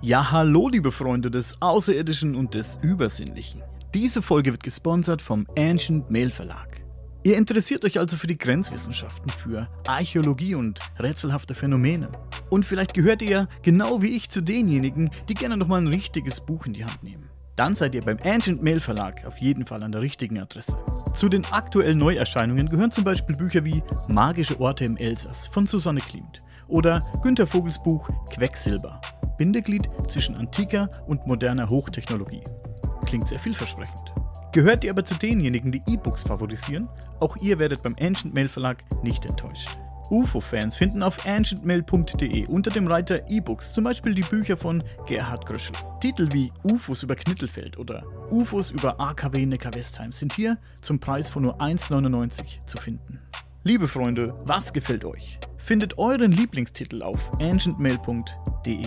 Ja, hallo liebe Freunde des Außerirdischen und des Übersinnlichen. Diese Folge wird gesponsert vom Ancient Mail Verlag. Ihr interessiert euch also für die Grenzwissenschaften, für Archäologie und rätselhafte Phänomene. Und vielleicht gehört ihr, genau wie ich, zu denjenigen, die gerne nochmal ein richtiges Buch in die Hand nehmen. Dann seid ihr beim Ancient Mail Verlag auf jeden Fall an der richtigen Adresse. Zu den aktuellen Neuerscheinungen gehören zum Beispiel Bücher wie Magische Orte im Elsass von Susanne Klimt oder Günter Vogels Buch Quecksilber, Bindeglied zwischen antiker und moderner Hochtechnologie. Klingt sehr vielversprechend. Gehört ihr aber zu denjenigen, die E-Books favorisieren? Auch ihr werdet beim Ancient Mail Verlag nicht enttäuscht. UFO-Fans finden auf ancientmail.de unter dem Reiter E-Books zum Beispiel die Bücher von Gerhard Gröschel. Titel wie UFOs über Knittelfeld oder UFOs über AKW Neckar-Westheim sind hier zum Preis von nur 1,99 zu finden. Liebe Freunde, was gefällt euch? Findet euren Lieblingstitel auf ancientmail.de.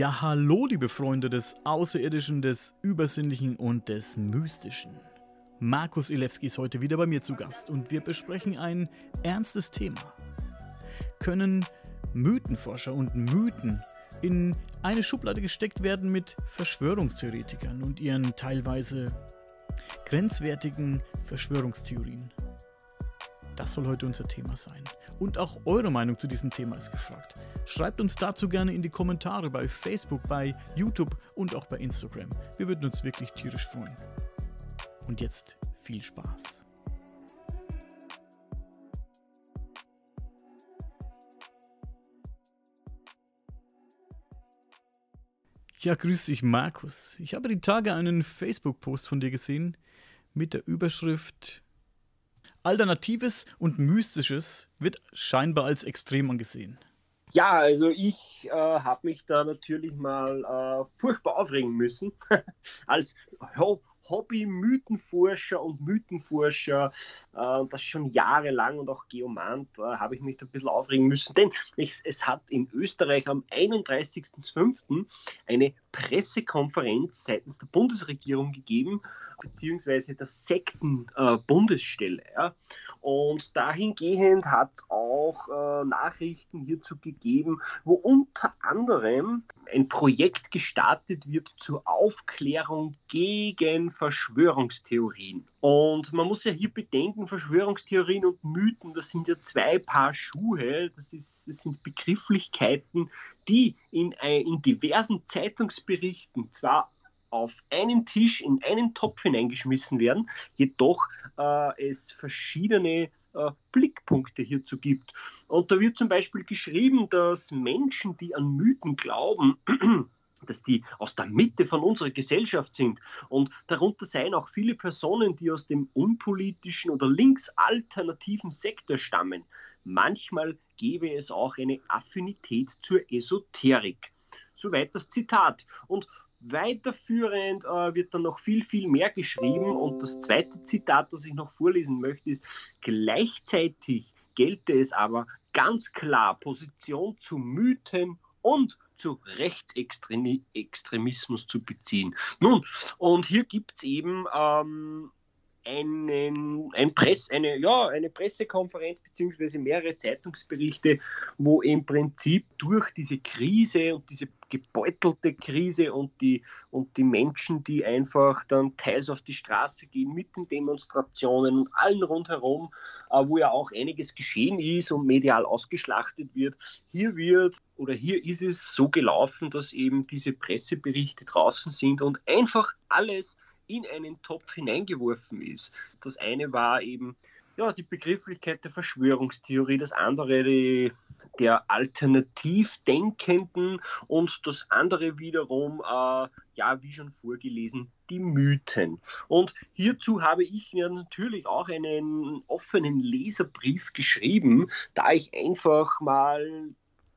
Ja, hallo, liebe Freunde des Außerirdischen, des Übersinnlichen und des Mystischen. Markus Ilewski ist heute wieder bei mir zu Gast und wir besprechen ein ernstes Thema. Können Mythenforscher und Mythen in eine Schublade gesteckt werden mit Verschwörungstheoretikern und ihren teilweise grenzwertigen Verschwörungstheorien? Das soll heute unser Thema sein. Und auch eure Meinung zu diesem Thema ist gefragt. Schreibt uns dazu gerne in die Kommentare bei Facebook, bei YouTube und auch bei Instagram. Wir würden uns wirklich tierisch freuen. Und jetzt viel Spaß. Ja, grüß dich, Markus. Ich habe die Tage einen Facebook-Post von dir gesehen mit der Überschrift Alternatives und Mystisches wird scheinbar als extrem angesehen. Ja, also ich äh, habe mich da natürlich mal äh, furchtbar aufregen müssen. Als Ho Hobby-Mythenforscher und Mythenforscher, äh, das schon jahrelang und auch Geomant, äh, habe ich mich da ein bisschen aufregen müssen, denn ich, es hat in Österreich am 31.05. eine Pressekonferenz seitens der Bundesregierung gegeben, beziehungsweise der Sektenbundesstelle. Äh, ja. Und dahingehend hat es auch äh, Nachrichten hierzu gegeben, wo unter anderem ein Projekt gestartet wird zur Aufklärung gegen Verschwörungstheorien. Und man muss ja hier bedenken, Verschwörungstheorien und Mythen, das sind ja zwei Paar Schuhe, das, ist, das sind Begrifflichkeiten, die in, in diversen Zeitungsberichten zwar auf einen Tisch in einen Topf hineingeschmissen werden, jedoch äh, es verschiedene äh, Blickpunkte hierzu gibt. Und da wird zum Beispiel geschrieben, dass Menschen, die an Mythen glauben, dass die aus der Mitte von unserer Gesellschaft sind. Und darunter seien auch viele Personen, die aus dem unpolitischen oder linksalternativen Sektor stammen. Manchmal gebe es auch eine Affinität zur Esoterik. Soweit das Zitat. Und Weiterführend äh, wird dann noch viel, viel mehr geschrieben. Und das zweite Zitat, das ich noch vorlesen möchte, ist, gleichzeitig gelte es aber ganz klar Position zu Mythen und zu Rechtsextremismus zu beziehen. Nun, und hier gibt es eben ähm, einen, ein Press, eine, ja, eine Pressekonferenz bzw. mehrere Zeitungsberichte, wo im Prinzip durch diese Krise und diese gebeutelte Krise und die, und die Menschen, die einfach dann teils auf die Straße gehen mit den Demonstrationen und allen rundherum, äh, wo ja auch einiges geschehen ist und medial ausgeschlachtet wird, hier wird oder hier ist es so gelaufen, dass eben diese Presseberichte draußen sind und einfach alles in einen Topf hineingeworfen ist. Das eine war eben ja, die Begrifflichkeit der Verschwörungstheorie, das andere die, der Alternativdenkenden und das andere wiederum, äh, ja, wie schon vorgelesen, die Mythen. Und hierzu habe ich ja natürlich auch einen offenen Leserbrief geschrieben, da ich einfach mal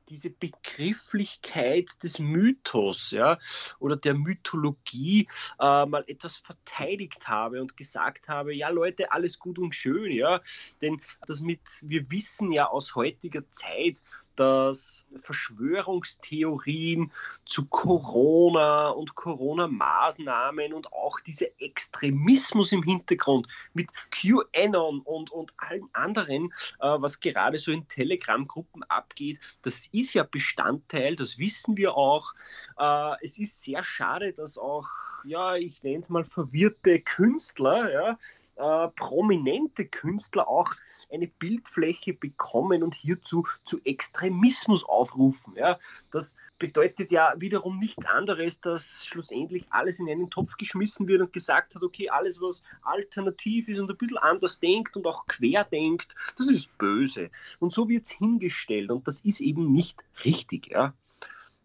diese Begrifflichkeit des Mythos ja, oder der Mythologie äh, mal etwas verteidigt habe und gesagt habe, ja Leute, alles gut und schön, ja, denn das mit, wir wissen ja aus heutiger Zeit, dass Verschwörungstheorien zu Corona und Corona-Maßnahmen und auch dieser Extremismus im Hintergrund mit QAnon und, und allen anderen, äh, was gerade so in Telegram-Gruppen abgeht, das ist ja Bestandteil, das wissen wir auch. Äh, es ist sehr schade, dass auch, ja, ich nenne es mal verwirrte Künstler, ja, äh, prominente Künstler auch eine Bildfläche bekommen und hierzu zu Extremismus aufrufen. Ja? Das bedeutet ja wiederum nichts anderes, dass schlussendlich alles in einen Topf geschmissen wird und gesagt hat, okay, alles, was alternativ ist und ein bisschen anders denkt und auch quer denkt, das ist böse. Und so wird es hingestellt und das ist eben nicht richtig. Ja?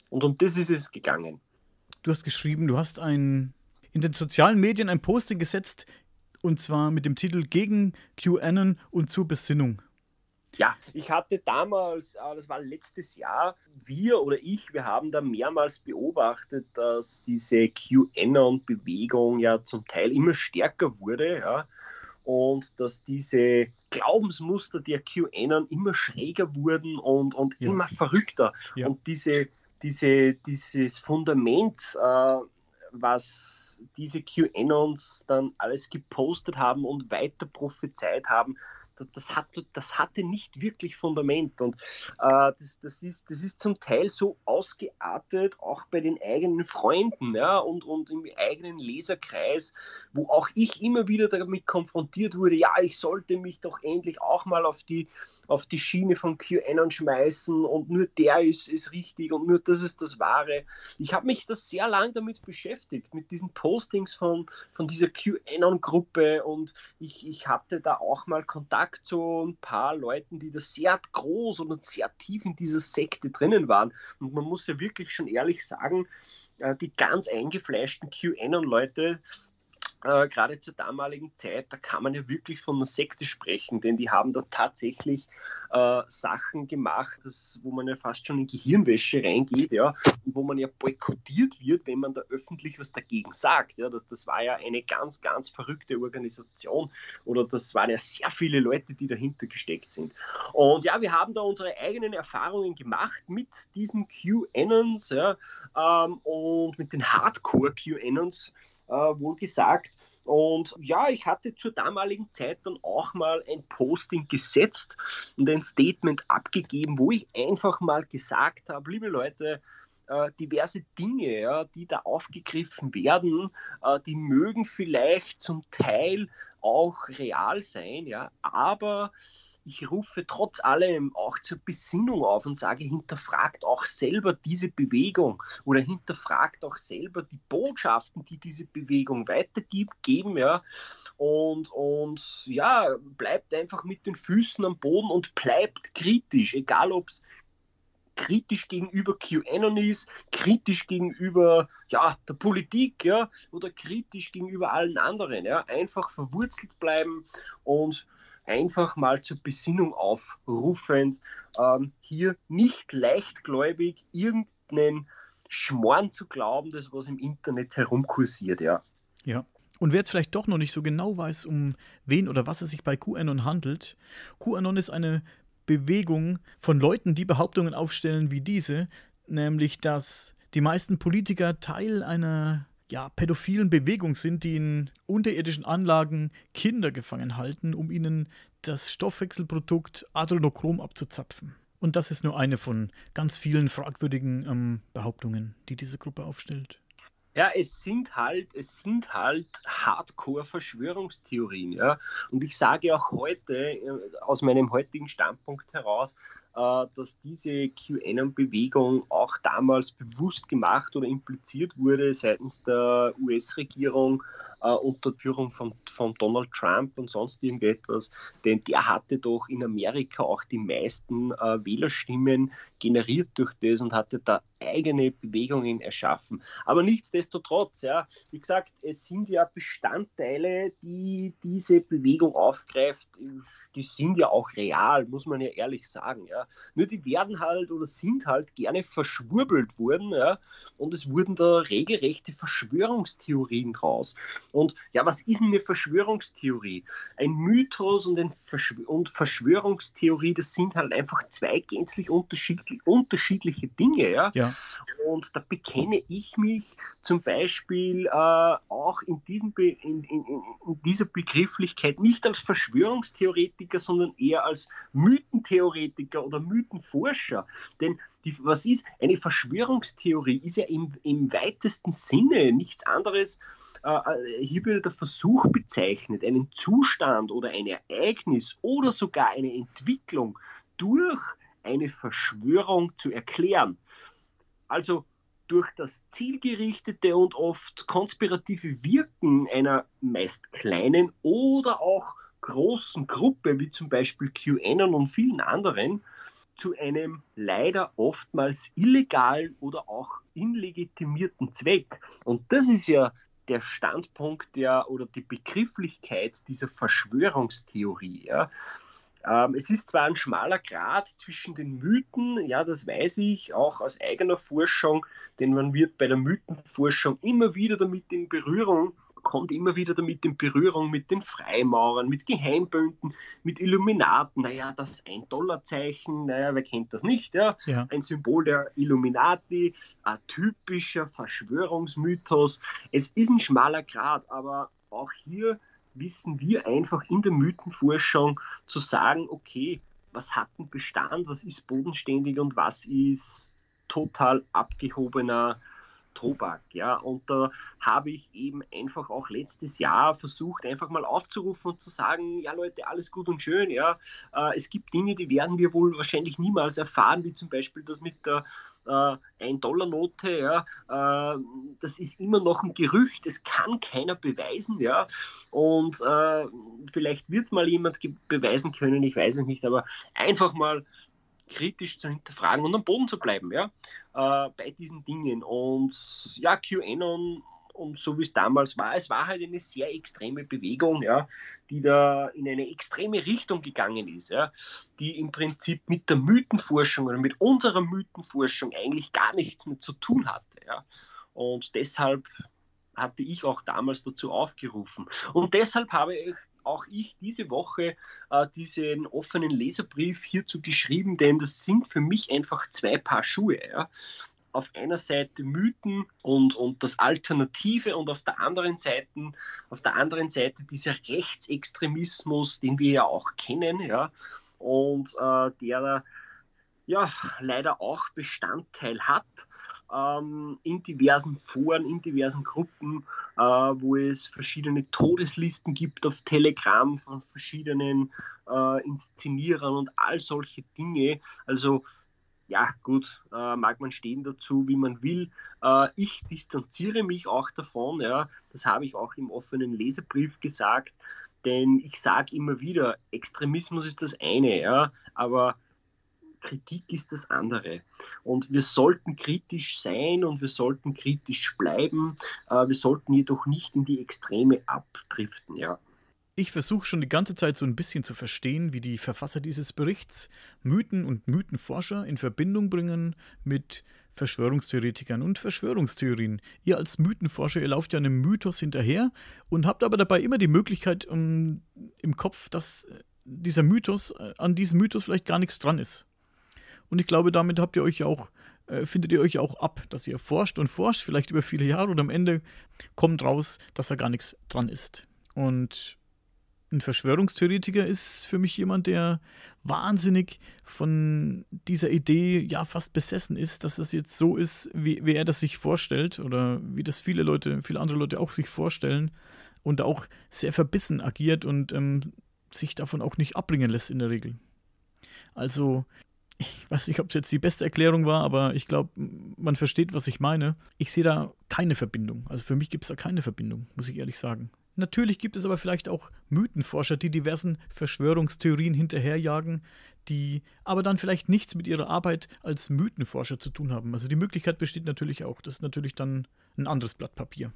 Und um das ist es gegangen. Du hast geschrieben, du hast ein, in den sozialen Medien ein Posting gesetzt, und zwar mit dem Titel Gegen QAnon und zur Besinnung. Ja, ich hatte damals, äh, das war letztes Jahr, wir oder ich, wir haben da mehrmals beobachtet, dass diese QAnon-Bewegung ja zum Teil immer stärker wurde, ja, und dass diese Glaubensmuster der QAnon immer schräger wurden und, und ja. immer verrückter. Ja. Und diese, diese, dieses Fundament äh, was diese QAnons dann alles gepostet haben und weiter prophezeit haben, das, hat, das hatte nicht wirklich Fundament. Und äh, das, das, ist, das ist zum Teil so ausgeartet, auch bei den eigenen Freunden ja, und, und im eigenen Leserkreis, wo auch ich immer wieder damit konfrontiert wurde, ja, ich sollte mich doch endlich auch mal auf die, auf die Schiene von QAnon schmeißen und nur der ist, ist richtig und nur das ist das Wahre. Ich habe mich das sehr lang damit beschäftigt, mit diesen Postings von, von dieser QAnon-Gruppe und ich, ich hatte da auch mal Kontakt Kontakt zu ein paar Leuten, die da sehr groß und sehr tief in dieser Sekte drinnen waren. Und man muss ja wirklich schon ehrlich sagen, äh, die ganz eingefleischten QAnon-Leute, äh, gerade zur damaligen Zeit, da kann man ja wirklich von einer Sekte sprechen, denn die haben da tatsächlich äh, Sachen gemacht, das, wo man ja fast schon in Gehirnwäsche reingeht, ja, und wo man ja boykottiert wird, wenn man da öffentlich was dagegen sagt. Ja. Das, das war ja eine ganz, ganz verrückte Organisation oder das waren ja sehr viele Leute, die dahinter gesteckt sind. Und ja, wir haben da unsere eigenen Erfahrungen gemacht mit diesen QAnons ja, ähm, und mit den Hardcore-QAnons äh, wohl gesagt. Und ja, ich hatte zur damaligen Zeit dann auch mal ein Posting gesetzt und ein Statement abgegeben, wo ich einfach mal gesagt habe, liebe Leute, äh, diverse Dinge, ja, die da aufgegriffen werden, äh, die mögen vielleicht zum Teil auch real sein, ja, aber ich rufe trotz allem auch zur Besinnung auf und sage, hinterfragt auch selber diese Bewegung oder hinterfragt auch selber die Botschaften, die diese Bewegung weitergibt, geben, ja. Und, und ja, bleibt einfach mit den Füßen am Boden und bleibt kritisch, egal ob es kritisch gegenüber QAnon ist, kritisch gegenüber ja, der Politik ja, oder kritisch gegenüber allen anderen. Ja. Einfach verwurzelt bleiben und einfach mal zur Besinnung aufrufend, ähm, hier nicht leichtgläubig irgendeinen Schmorn zu glauben, das was im Internet herumkursiert, ja. Ja. Und wer jetzt vielleicht doch noch nicht so genau weiß, um wen oder was es sich bei QAnon handelt, QAnon ist eine Bewegung von Leuten, die Behauptungen aufstellen wie diese, nämlich dass die meisten Politiker Teil einer ja, pädophilen Bewegung sind, die in unterirdischen Anlagen Kinder gefangen halten, um ihnen das Stoffwechselprodukt Adrenochrom abzuzapfen. Und das ist nur eine von ganz vielen fragwürdigen ähm, Behauptungen, die diese Gruppe aufstellt. Ja, es sind halt, es sind halt Hardcore-Verschwörungstheorien, ja. Und ich sage auch heute, äh, aus meinem heutigen Standpunkt heraus, dass diese QAnon-Bewegung auch damals bewusst gemacht oder impliziert wurde seitens der US-Regierung äh, unter Führung von, von Donald Trump und sonst irgendetwas. Denn der hatte doch in Amerika auch die meisten äh, Wählerstimmen generiert durch das und hatte da eigene Bewegungen erschaffen. Aber nichtsdestotrotz, ja, wie gesagt, es sind ja Bestandteile, die diese Bewegung aufgreift die sind ja auch real, muss man ja ehrlich sagen. Ja. Nur die werden halt oder sind halt gerne verschwurbelt worden ja, und es wurden da regelrechte Verschwörungstheorien draus. Und ja, was ist eine Verschwörungstheorie? Ein Mythos und, ein Verschw und Verschwörungstheorie, das sind halt einfach zwei gänzlich unterschiedlich, unterschiedliche Dinge. Ja. ja. Und da bekenne ich mich zum Beispiel äh, auch in, diesem Be in, in, in dieser Begrifflichkeit nicht als Verschwörungstheoretiker, sondern eher als Mythentheoretiker oder Mythenforscher. Denn die, was ist eine Verschwörungstheorie? Ist ja im, im weitesten Sinne nichts anderes. Äh, äh hier wird der Versuch bezeichnet, einen Zustand oder ein Ereignis oder sogar eine Entwicklung durch eine Verschwörung zu erklären. Also durch das zielgerichtete und oft konspirative Wirken einer meist kleinen oder auch großen Gruppe, wie zum Beispiel QAnon und vielen anderen, zu einem leider oftmals illegalen oder auch illegitimierten Zweck. Und das ist ja der Standpunkt der oder die Begrifflichkeit dieser Verschwörungstheorie. Ja. Ähm, es ist zwar ein schmaler Grad zwischen den Mythen, ja, das weiß ich auch aus eigener Forschung, denn man wird bei der Mythenforschung immer wieder damit in Berührung, kommt immer wieder damit in Berührung mit den Freimaurern, mit Geheimbünden, mit Illuminaten. Naja, das Ein-Dollar-Zeichen, naja, wer kennt das nicht? Ja? ja? Ein Symbol der Illuminati, ein typischer Verschwörungsmythos. Es ist ein schmaler Grad, aber auch hier wissen wir einfach in der Mythenforschung zu sagen, okay, was hat einen Bestand, was ist bodenständig und was ist total abgehobener Tobak. Ja? Und da habe ich eben einfach auch letztes Jahr versucht, einfach mal aufzurufen und zu sagen, ja Leute, alles gut und schön. Ja? Äh, es gibt Dinge, die werden wir wohl wahrscheinlich niemals erfahren, wie zum Beispiel das mit der äh, 1-Dollar-Note, ja, äh, das ist immer noch ein Gerücht, das kann keiner beweisen, ja. Und äh, vielleicht wird es mal jemand beweisen können, ich weiß es nicht, aber einfach mal kritisch zu hinterfragen und am Boden zu bleiben, ja, äh, bei diesen Dingen. Und ja, QAnon und so wie es damals war, es war halt eine sehr extreme Bewegung, ja, die da in eine extreme Richtung gegangen ist, ja, die im Prinzip mit der Mythenforschung oder mit unserer Mythenforschung eigentlich gar nichts mehr zu tun hatte. Ja. Und deshalb hatte ich auch damals dazu aufgerufen. Und deshalb habe ich auch ich diese Woche äh, diesen offenen Leserbrief hierzu geschrieben, denn das sind für mich einfach zwei Paar Schuhe. Ja auf einer Seite Mythen und, und das Alternative und auf der anderen Seite, auf der anderen Seite dieser Rechtsextremismus, den wir ja auch kennen, ja, und äh, der ja leider auch Bestandteil hat ähm, in diversen Foren, in diversen Gruppen, äh, wo es verschiedene Todeslisten gibt auf Telegram von verschiedenen äh, Inszenierern und all solche Dinge. Also ja, gut, äh, mag man stehen dazu, wie man will. Äh, ich distanziere mich auch davon, ja, das habe ich auch im offenen Leserbrief gesagt, denn ich sage immer wieder, Extremismus ist das eine, ja, aber Kritik ist das andere. Und wir sollten kritisch sein und wir sollten kritisch bleiben. Äh, wir sollten jedoch nicht in die Extreme abdriften, ja. Ich versuche schon die ganze Zeit so ein bisschen zu verstehen, wie die Verfasser dieses Berichts Mythen und Mythenforscher in Verbindung bringen mit Verschwörungstheoretikern und Verschwörungstheorien. Ihr als Mythenforscher, ihr lauft ja einem Mythos hinterher und habt aber dabei immer die Möglichkeit um, im Kopf, das dieser Mythos, äh, an diesem Mythos vielleicht gar nichts dran ist. Und ich glaube, damit habt ihr euch auch, äh, findet ihr euch auch ab, dass ihr forscht und forscht, vielleicht über viele Jahre und am Ende kommt raus, dass da gar nichts dran ist. Und ein Verschwörungstheoretiker ist für mich jemand, der wahnsinnig von dieser Idee ja fast besessen ist, dass es jetzt so ist, wie, wie er das sich vorstellt oder wie das viele Leute, viele andere Leute auch sich vorstellen und auch sehr verbissen agiert und ähm, sich davon auch nicht abbringen lässt in der Regel. Also, ich weiß nicht, ob es jetzt die beste Erklärung war, aber ich glaube, man versteht, was ich meine. Ich sehe da keine Verbindung. Also für mich gibt es da keine Verbindung, muss ich ehrlich sagen. Natürlich gibt es aber vielleicht auch Mythenforscher, die diversen Verschwörungstheorien hinterherjagen, die aber dann vielleicht nichts mit ihrer Arbeit als Mythenforscher zu tun haben. Also die Möglichkeit besteht natürlich auch. Das ist natürlich dann ein anderes Blatt Papier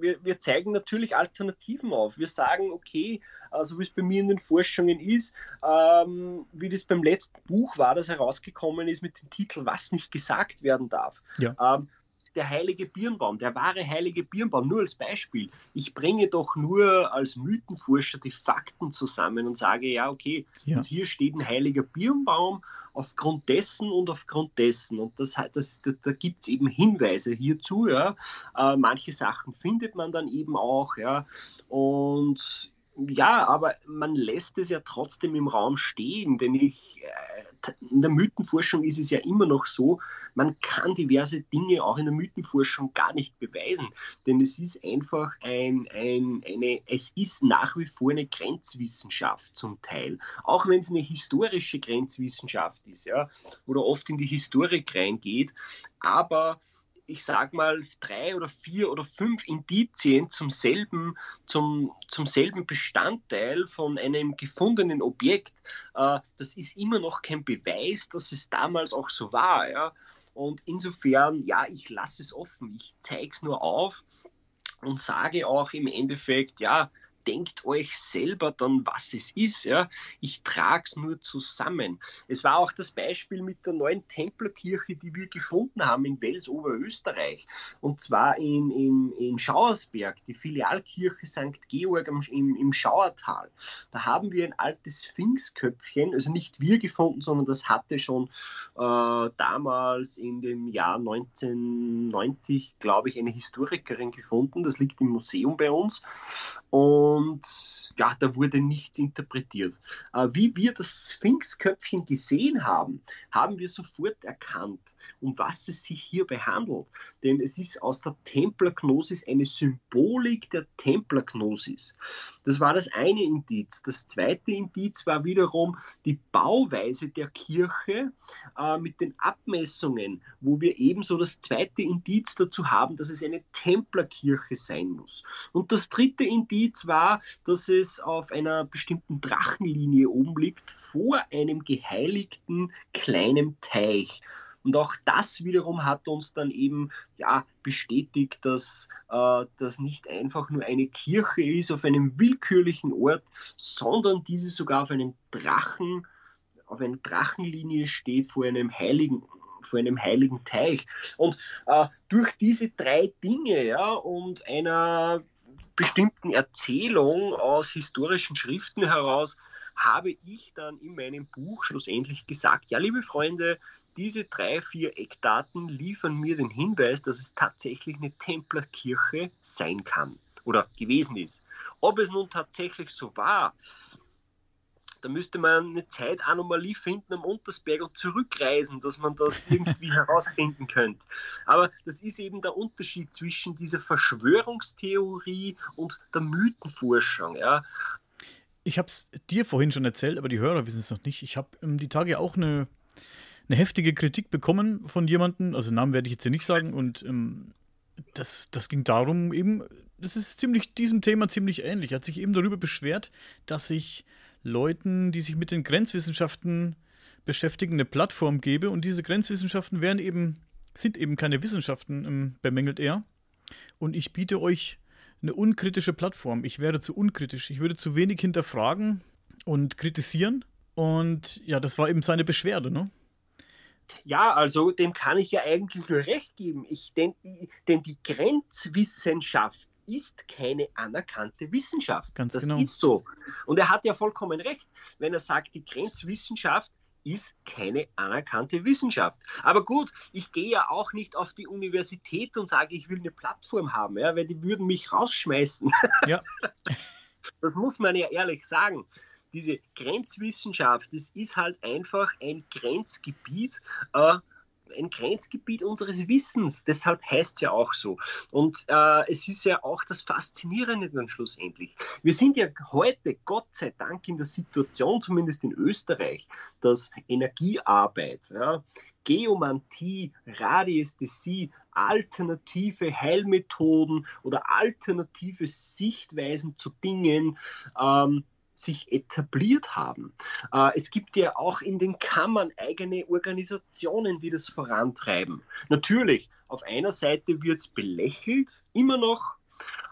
wir, wir, zeigen natürlich Alternativen auf. Wir sagen, okay, also wie es bei mir in den Forschungen ist, ähm, wie das beim letzten Buch war, das herausgekommen ist mit dem Titel Was nicht gesagt werden darf. Ja. Ähm, der heilige Birnbaum, der wahre heilige Birnbaum, nur als Beispiel. Ich bringe doch nur als Mythenforscher die Fakten zusammen und sage, ja, okay, ja. und hier steht ein heiliger Birnbaum aufgrund dessen und aufgrund dessen. Und das, das, da, da gibt es eben Hinweise hierzu. Ja. Äh, manche Sachen findet man dann eben auch. Ja. Und ja, aber man lässt es ja trotzdem im Raum stehen, denn ich, äh, in der Mythenforschung ist es ja immer noch so, man kann diverse Dinge auch in der Mythenforschung gar nicht beweisen, denn es ist einfach ein, ein, eine, es ist nach wie vor eine Grenzwissenschaft zum Teil, auch wenn es eine historische Grenzwissenschaft ist, ja, oder oft in die Historik reingeht, aber ich sag mal, drei oder vier oder fünf Indizien zum selben, zum, zum selben Bestandteil von einem gefundenen Objekt, äh, das ist immer noch kein Beweis, dass es damals auch so war. Ja? Und insofern, ja, ich lasse es offen, ich zeige es nur auf und sage auch im Endeffekt, ja, denkt euch selber dann, was es ist. Ja? Ich trage es nur zusammen. Es war auch das Beispiel mit der neuen Templerkirche, die wir gefunden haben in Wels, Oberösterreich. Und zwar in, in, in Schauersberg, die Filialkirche St. Georg im, im Schauertal. Da haben wir ein altes Sphinxköpfchen, also nicht wir gefunden, sondern das hatte schon äh, damals in dem Jahr 1990, glaube ich, eine Historikerin gefunden. Das liegt im Museum bei uns. Und und ja, da wurde nichts interpretiert. Äh, wie wir das Sphinxköpfchen gesehen haben, haben wir sofort erkannt, um was es sich hierbei handelt. Denn es ist aus der Templergnosis eine Symbolik der Templergnosis. Das war das eine Indiz. Das zweite Indiz war wiederum die Bauweise der Kirche äh, mit den Abmessungen, wo wir ebenso das zweite Indiz dazu haben, dass es eine Templerkirche sein muss. Und das dritte Indiz war, war, dass es auf einer bestimmten Drachenlinie oben liegt, vor einem geheiligten kleinen Teich. Und auch das wiederum hat uns dann eben ja, bestätigt, dass äh, das nicht einfach nur eine Kirche ist auf einem willkürlichen Ort, sondern diese sogar auf einem Drachen, auf einer Drachenlinie steht vor einem heiligen vor einem heiligen Teich. Und äh, durch diese drei Dinge ja, und einer bestimmten Erzählung aus historischen Schriften heraus habe ich dann in meinem Buch schlussendlich gesagt, ja, liebe Freunde, diese drei, vier Eckdaten liefern mir den Hinweis, dass es tatsächlich eine Templerkirche sein kann oder gewesen ist. Ob es nun tatsächlich so war, da müsste man eine Zeitanomalie finden am Untersberg und zurückreisen, dass man das irgendwie herausfinden könnte. Aber das ist eben der Unterschied zwischen dieser Verschwörungstheorie und der Mythenforschung. Ja. Ich habe es dir vorhin schon erzählt, aber die Hörer wissen es noch nicht. Ich habe ähm, die Tage auch eine, eine heftige Kritik bekommen von jemandem, also Namen werde ich jetzt hier nicht sagen, und ähm, das, das ging darum, eben, das ist ziemlich diesem Thema ziemlich ähnlich. Er hat sich eben darüber beschwert, dass ich Leuten, die sich mit den Grenzwissenschaften beschäftigen, eine Plattform gebe. Und diese Grenzwissenschaften wären eben, sind eben keine Wissenschaften, ähm, bemängelt er. Und ich biete euch eine unkritische Plattform. Ich wäre zu unkritisch. Ich würde zu wenig hinterfragen und kritisieren. Und ja, das war eben seine Beschwerde, ne? Ja, also dem kann ich ja eigentlich nur recht geben. Ich, denn, denn die Grenzwissenschaft ist keine anerkannte Wissenschaft. Ganz das genau. ist so. Und er hat ja vollkommen recht, wenn er sagt, die Grenzwissenschaft ist keine anerkannte Wissenschaft. Aber gut, ich gehe ja auch nicht auf die Universität und sage, ich will eine Plattform haben, ja, weil die würden mich rausschmeißen. Ja. Das muss man ja ehrlich sagen. Diese Grenzwissenschaft, das ist halt einfach ein Grenzgebiet, äh, ein Grenzgebiet unseres Wissens. Deshalb heißt es ja auch so. Und äh, es ist ja auch das Faszinierende dann schlussendlich. Wir sind ja heute, Gott sei Dank, in der Situation, zumindest in Österreich, dass Energiearbeit, ja, Geomantie, Radiästhesie, alternative Heilmethoden oder alternative Sichtweisen zu Dingen ähm, sich etabliert haben. Äh, es gibt ja auch in den Kammern eigene Organisationen, die das vorantreiben. Natürlich, auf einer Seite wird es belächelt, immer noch,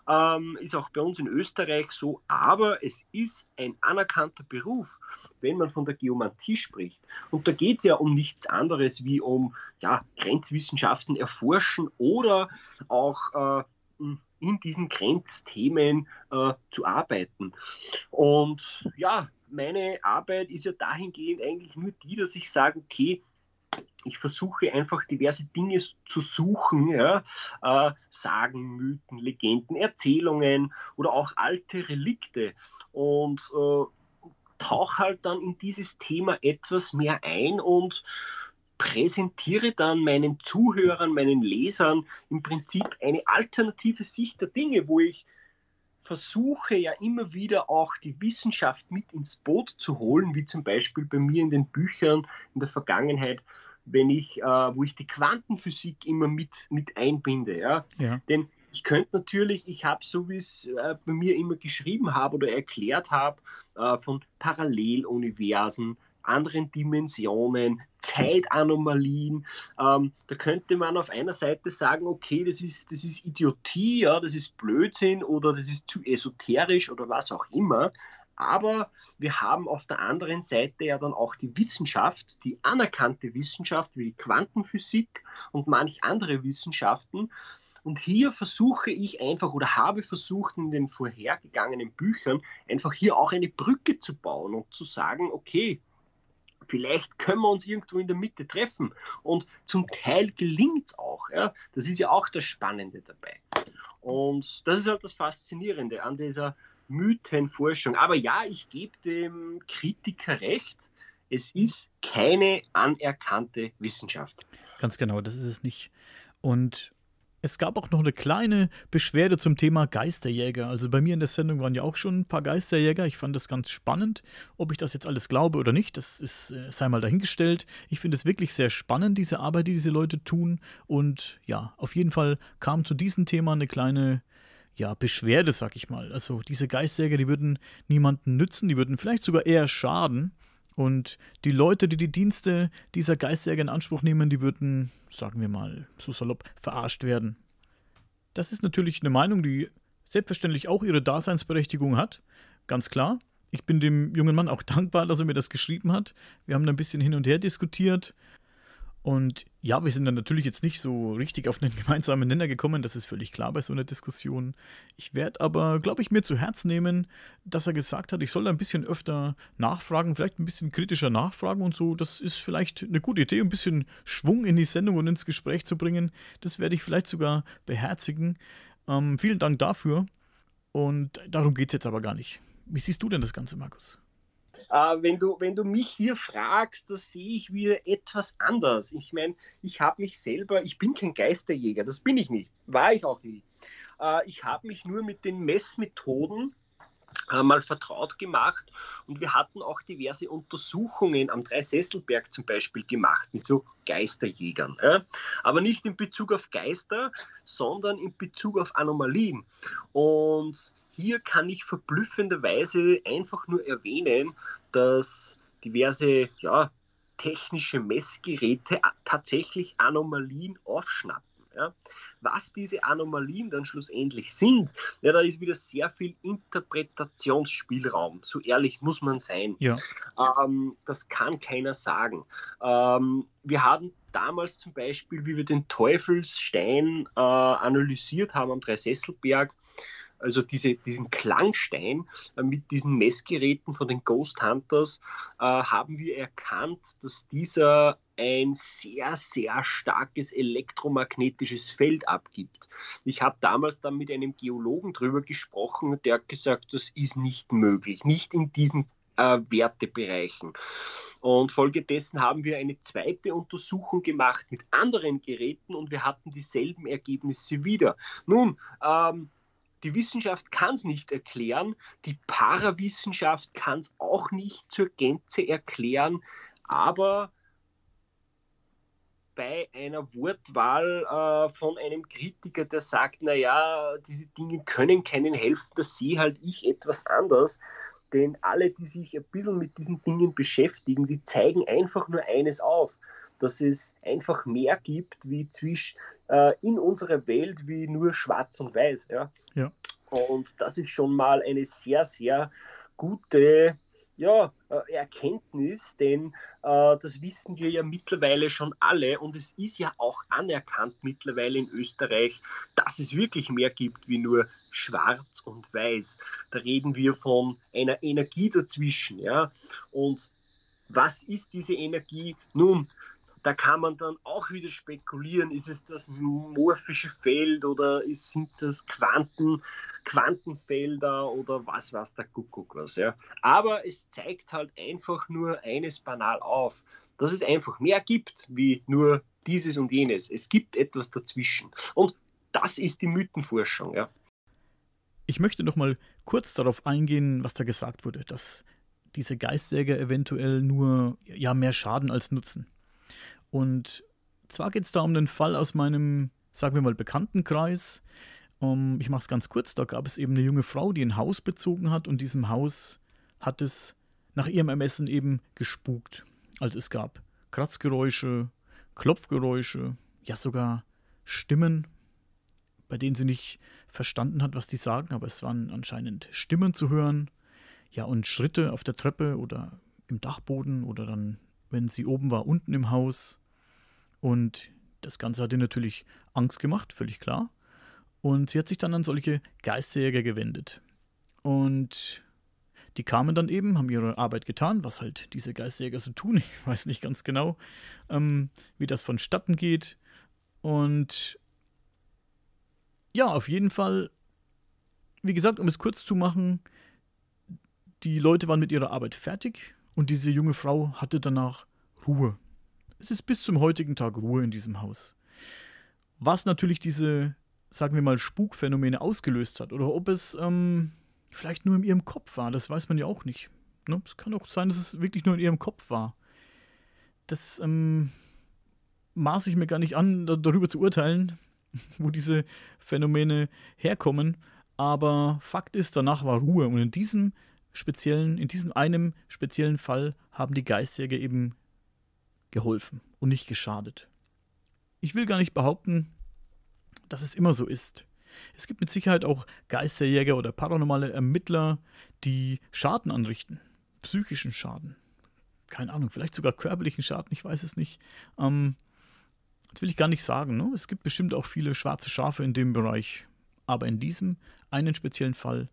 ähm, ist auch bei uns in Österreich so, aber es ist ein anerkannter Beruf, wenn man von der Geomantie spricht. Und da geht es ja um nichts anderes wie um ja, Grenzwissenschaften erforschen oder auch äh, in diesen Grenzthemen äh, zu arbeiten. Und ja, meine Arbeit ist ja dahingehend eigentlich nur die, dass ich sage, okay, ich versuche einfach diverse Dinge zu suchen, ja, äh, Sagen, Mythen, Legenden, Erzählungen oder auch alte Relikte und äh, tauche halt dann in dieses Thema etwas mehr ein und präsentiere dann meinen Zuhörern, meinen Lesern im Prinzip eine alternative Sicht der Dinge, wo ich versuche ja immer wieder auch die Wissenschaft mit ins Boot zu holen, wie zum Beispiel bei mir in den Büchern in der Vergangenheit, wenn ich, äh, wo ich die Quantenphysik immer mit, mit einbinde. Ja? Ja. Denn ich könnte natürlich, ich habe, so wie es äh, bei mir immer geschrieben habe oder erklärt habe, äh, von Paralleluniversen, anderen Dimensionen, Zeitanomalien. Ähm, da könnte man auf einer Seite sagen, okay, das ist, das ist Idiotie, ja, das ist Blödsinn oder das ist zu esoterisch oder was auch immer. Aber wir haben auf der anderen Seite ja dann auch die Wissenschaft, die anerkannte Wissenschaft wie die Quantenphysik und manch andere Wissenschaften. Und hier versuche ich einfach oder habe versucht in den vorhergegangenen Büchern einfach hier auch eine Brücke zu bauen und zu sagen, okay, vielleicht können wir uns irgendwo in der Mitte treffen. Und zum Teil gelingt es auch. Ja? Das ist ja auch das Spannende dabei. Und das ist halt das Faszinierende an dieser Mythenforschung. Aber ja, ich gebe dem Kritiker recht. Es ist keine anerkannte Wissenschaft. Ganz genau, das ist es nicht. Und es gab auch noch eine kleine Beschwerde zum Thema Geisterjäger. Also bei mir in der Sendung waren ja auch schon ein paar Geisterjäger. Ich fand das ganz spannend. Ob ich das jetzt alles glaube oder nicht, das ist, äh, sei mal dahingestellt. Ich finde es wirklich sehr spannend, diese Arbeit, die diese Leute tun. Und ja, auf jeden Fall kam zu diesem Thema eine kleine ja, Beschwerde, sag ich mal. Also diese Geisterjäger, die würden niemanden nützen, die würden vielleicht sogar eher schaden. Und die Leute, die die Dienste dieser Geisterjäger in Anspruch nehmen, die würden, sagen wir mal, so salopp, verarscht werden. Das ist natürlich eine Meinung, die selbstverständlich auch ihre Daseinsberechtigung hat. Ganz klar. Ich bin dem jungen Mann auch dankbar, dass er mir das geschrieben hat. Wir haben da ein bisschen hin und her diskutiert. Und ja, wir sind dann natürlich jetzt nicht so richtig auf einen gemeinsamen Nenner gekommen, das ist völlig klar bei so einer Diskussion. Ich werde aber, glaube ich, mir zu Herz nehmen, dass er gesagt hat, ich soll da ein bisschen öfter nachfragen, vielleicht ein bisschen kritischer nachfragen und so. Das ist vielleicht eine gute Idee, ein bisschen Schwung in die Sendung und ins Gespräch zu bringen. Das werde ich vielleicht sogar beherzigen. Ähm, vielen Dank dafür. Und darum geht es jetzt aber gar nicht. Wie siehst du denn das Ganze, Markus? Äh, wenn, du, wenn du mich hier fragst, das sehe ich wieder etwas anders. Ich meine, ich habe mich selber, ich bin kein Geisterjäger, das bin ich nicht, war ich auch nie. Äh, ich habe mich nur mit den Messmethoden äh, mal vertraut gemacht und wir hatten auch diverse Untersuchungen am Dreisesselberg zum Beispiel gemacht mit so Geisterjägern. Ja? Aber nicht in Bezug auf Geister, sondern in Bezug auf Anomalien. Und hier kann ich verblüffenderweise einfach nur erwähnen, dass diverse ja, technische Messgeräte tatsächlich Anomalien aufschnappen. Ja. Was diese Anomalien dann schlussendlich sind, ja, da ist wieder sehr viel Interpretationsspielraum. So ehrlich muss man sein. Ja. Ähm, das kann keiner sagen. Ähm, wir haben damals zum Beispiel, wie wir den Teufelsstein äh, analysiert haben am Dreisesselberg, also diese, diesen Klangstein äh, mit diesen Messgeräten von den Ghost Hunters, äh, haben wir erkannt, dass dieser ein sehr, sehr starkes elektromagnetisches Feld abgibt. Ich habe damals dann mit einem Geologen drüber gesprochen, der hat gesagt, das ist nicht möglich, nicht in diesen äh, Wertebereichen. Und folgedessen haben wir eine zweite Untersuchung gemacht mit anderen Geräten und wir hatten dieselben Ergebnisse wieder. Nun, ähm, die Wissenschaft kann es nicht erklären, die Parawissenschaft kann es auch nicht zur Gänze erklären, aber bei einer Wortwahl äh, von einem Kritiker, der sagt, naja, diese Dinge können keinen helfen, das sehe halt ich etwas anders. Denn alle, die sich ein bisschen mit diesen Dingen beschäftigen, die zeigen einfach nur eines auf, dass es einfach mehr gibt wie zwischen äh, in unserer Welt wie nur Schwarz und Weiß. Ja? ja. Und das ist schon mal eine sehr, sehr gute ja, äh, Erkenntnis, denn äh, das wissen wir ja mittlerweile schon alle und es ist ja auch anerkannt mittlerweile in Österreich, dass es wirklich mehr gibt wie nur schwarz und weiß. Da reden wir von einer Energie dazwischen, ja. Und was ist diese Energie? Nun, da kann man dann auch wieder spekulieren, ist es das morphische Feld oder sind das Quanten, Quantenfelder oder was was der Kuckuck was. Ja. Aber es zeigt halt einfach nur eines banal auf, dass es einfach mehr gibt wie nur dieses und jenes. Es gibt etwas dazwischen. Und das ist die Mythenforschung. Ja. Ich möchte noch mal kurz darauf eingehen, was da gesagt wurde, dass diese Geistjäger eventuell nur ja, mehr Schaden als Nutzen. Und zwar geht es da um den Fall aus meinem, sagen wir mal, Bekanntenkreis. Um, ich mache es ganz kurz, da gab es eben eine junge Frau, die ein Haus bezogen hat und diesem Haus hat es nach ihrem Ermessen eben gespukt. Also es gab Kratzgeräusche, Klopfgeräusche, ja sogar Stimmen, bei denen sie nicht verstanden hat, was die sagen, aber es waren anscheinend Stimmen zu hören. Ja, und Schritte auf der Treppe oder im Dachboden oder dann, wenn sie oben war, unten im Haus. Und das Ganze hat ihr natürlich Angst gemacht, völlig klar. Und sie hat sich dann an solche Geisterjäger gewendet. Und die kamen dann eben, haben ihre Arbeit getan, was halt diese Geisterjäger so tun. Ich weiß nicht ganz genau, ähm, wie das vonstatten geht. Und ja, auf jeden Fall, wie gesagt, um es kurz zu machen, die Leute waren mit ihrer Arbeit fertig und diese junge Frau hatte danach Ruhe. Es ist bis zum heutigen Tag Ruhe in diesem Haus. Was natürlich diese, sagen wir mal, Spukphänomene ausgelöst hat oder ob es ähm, vielleicht nur in ihrem Kopf war, das weiß man ja auch nicht. Ne? Es kann auch sein, dass es wirklich nur in ihrem Kopf war. Das ähm, maße ich mir gar nicht an, darüber zu urteilen, wo diese Phänomene herkommen. Aber Fakt ist, danach war Ruhe. Und in diesem speziellen, in diesem einem speziellen Fall haben die Geistjäger eben geholfen und nicht geschadet. Ich will gar nicht behaupten, dass es immer so ist. Es gibt mit Sicherheit auch Geisterjäger oder paranormale Ermittler, die Schaden anrichten. Psychischen Schaden. Keine Ahnung, vielleicht sogar körperlichen Schaden, ich weiß es nicht. Ähm, das will ich gar nicht sagen. Ne? Es gibt bestimmt auch viele schwarze Schafe in dem Bereich. Aber in diesem einen speziellen Fall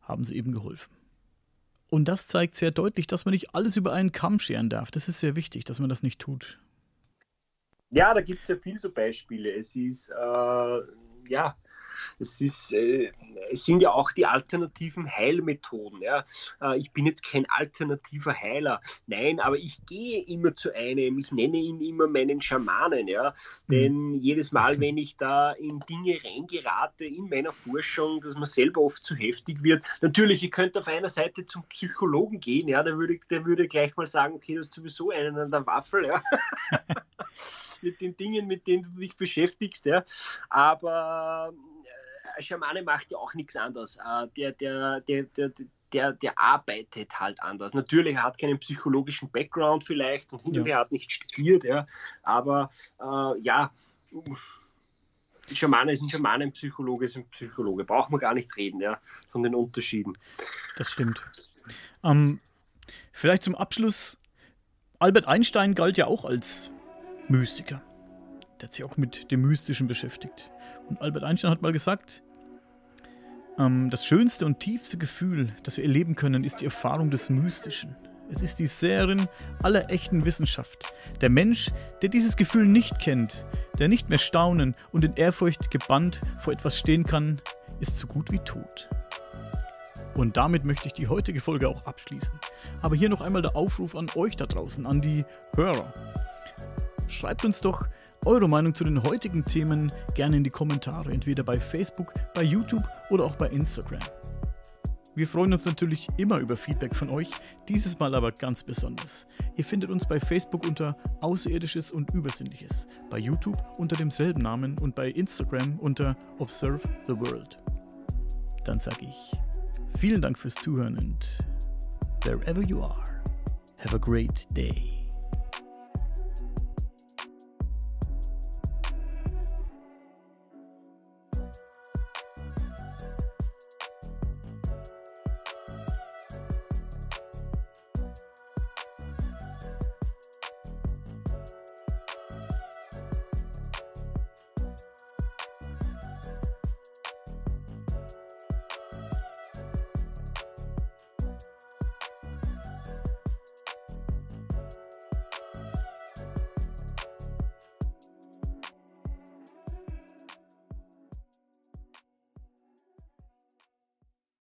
haben sie eben geholfen. Und das zeigt sehr deutlich, dass man nicht alles über einen Kamm scheren darf. Das ist sehr wichtig, dass man das nicht tut. Ja, da gibt es ja viele so Beispiele. Es ist, äh, ja, es, ist, äh, es sind ja auch die alternativen Heilmethoden. Ja. Äh, ich bin jetzt kein alternativer Heiler. Nein, aber ich gehe immer zu einem. Ich nenne ihn immer meinen Schamanen. Ja. Mhm. Denn jedes Mal, wenn ich da in Dinge reingerate in meiner Forschung, dass man selber oft zu heftig wird. Natürlich, ich könnte auf einer Seite zum Psychologen gehen. Ja. Der, würde, der würde gleich mal sagen, okay, du hast sowieso einen an der Waffel. Ja. mit den Dingen, mit denen du dich beschäftigst. Ja. Aber Schamane macht ja auch nichts anderes. Äh, der, der, der, der, der, der arbeitet halt anders. Natürlich, er hat keinen psychologischen Background vielleicht und hinterher ja. hat nicht studiert, ja. aber äh, ja, Schamane ist ein Schamane, ein Psychologe ist ein Psychologe. Braucht man gar nicht reden, ja, von den Unterschieden. Das stimmt. Ähm, vielleicht zum Abschluss, Albert Einstein galt ja auch als Mystiker. Der hat sich auch mit dem Mystischen beschäftigt. Und Albert Einstein hat mal gesagt, ähm, das schönste und tiefste Gefühl, das wir erleben können, ist die Erfahrung des Mystischen. Es ist die Seherin aller echten Wissenschaft. Der Mensch, der dieses Gefühl nicht kennt, der nicht mehr staunen und in Ehrfurcht gebannt vor etwas stehen kann, ist so gut wie tot. Und damit möchte ich die heutige Folge auch abschließen. Aber hier noch einmal der Aufruf an euch da draußen, an die Hörer. Schreibt uns doch eure Meinung zu den heutigen Themen gerne in die Kommentare, entweder bei Facebook, bei YouTube oder auch bei Instagram. Wir freuen uns natürlich immer über Feedback von euch, dieses Mal aber ganz besonders. Ihr findet uns bei Facebook unter Außerirdisches und Übersinnliches, bei YouTube unter demselben Namen und bei Instagram unter Observe the World. Dann sage ich vielen Dank fürs Zuhören und wherever you are, have a great day.